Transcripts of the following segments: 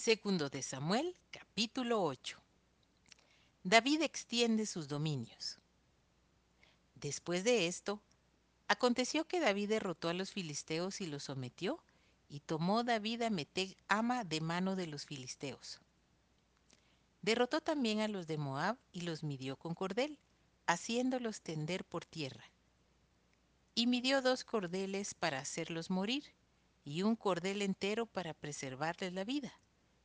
Segundo de Samuel, capítulo 8. David extiende sus dominios. Después de esto, aconteció que David derrotó a los filisteos y los sometió, y tomó David a Meteg ama de mano de los filisteos. Derrotó también a los de Moab y los midió con cordel, haciéndolos tender por tierra. Y midió dos cordeles para hacerlos morir, y un cordel entero para preservarles la vida.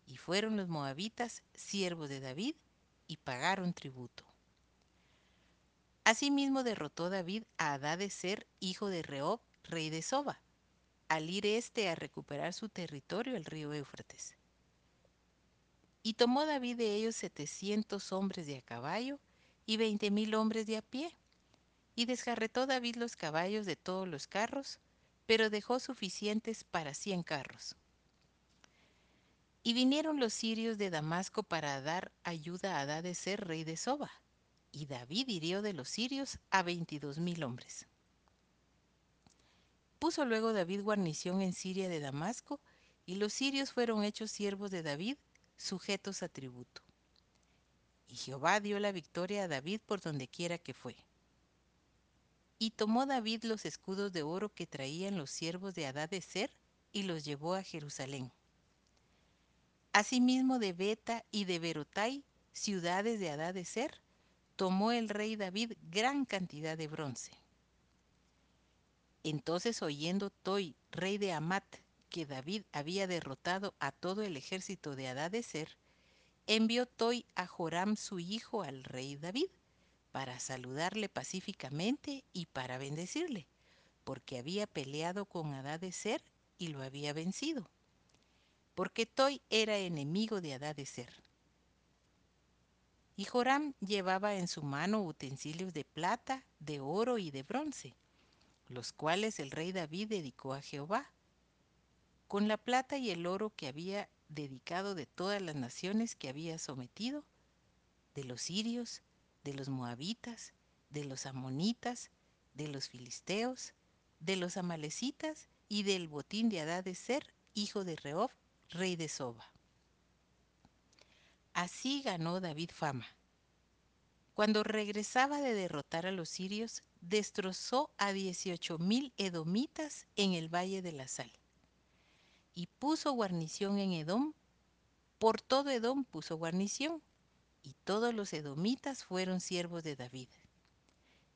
Y fueron los moabitas siervos de David y pagaron tributo. Asimismo derrotó David a Adadeser, hijo de Reob, rey de Soba, al ir este a recuperar su territorio el río Éufrates. Y tomó David de ellos setecientos hombres de a caballo y veinte mil hombres de a pie. Y descarretó David los caballos de todos los carros, pero dejó suficientes para cien carros. Y vinieron los sirios de Damasco para dar ayuda a Adadeser, rey de Soba, y David hirió de los sirios a veintidós mil hombres. Puso luego David guarnición en Siria de Damasco, y los sirios fueron hechos siervos de David, sujetos a tributo. Y Jehová dio la victoria a David por donde quiera que fue. Y tomó David los escudos de oro que traían los siervos de Adadeser y los llevó a Jerusalén. Asimismo de Beta y de Berotai, ciudades de Adadeser, tomó el rey David gran cantidad de bronce. Entonces oyendo Toi, rey de Amat, que David había derrotado a todo el ejército de Adadeser, envió Toi a Joram su hijo al rey David, para saludarle pacíficamente y para bendecirle, porque había peleado con Adadeser y lo había vencido porque Toi era enemigo de Adadeser. Y Joram llevaba en su mano utensilios de plata, de oro y de bronce, los cuales el rey David dedicó a Jehová, con la plata y el oro que había dedicado de todas las naciones que había sometido, de los sirios, de los moabitas, de los amonitas, de los filisteos, de los amalecitas y del botín de Adadeser, hijo de Reob, rey de Soba. Así ganó David fama. Cuando regresaba de derrotar a los sirios, destrozó a dieciocho mil edomitas en el Valle de la Sal. Y puso guarnición en Edom. Por todo Edom puso guarnición, y todos los edomitas fueron siervos de David.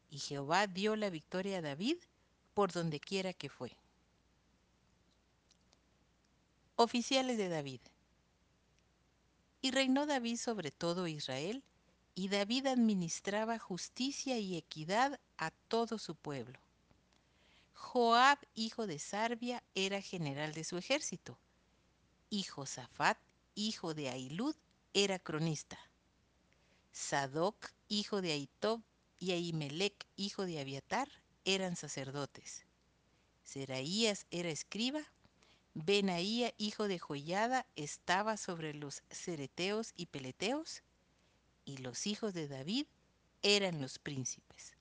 Y Jehová dio la victoria a David por donde quiera que fue. Oficiales de David. Y reinó David sobre todo Israel, y David administraba justicia y equidad a todo su pueblo. Joab, hijo de Sarbia, era general de su ejército, y Josafat, hijo de Ailud, era cronista. Sadoc, hijo de Aitob, y Ahimelech, hijo de Abiatar, eran sacerdotes. Seraías era escriba, Benaía, hijo de Joyada, estaba sobre los cereteos y peleteos, y los hijos de David eran los príncipes.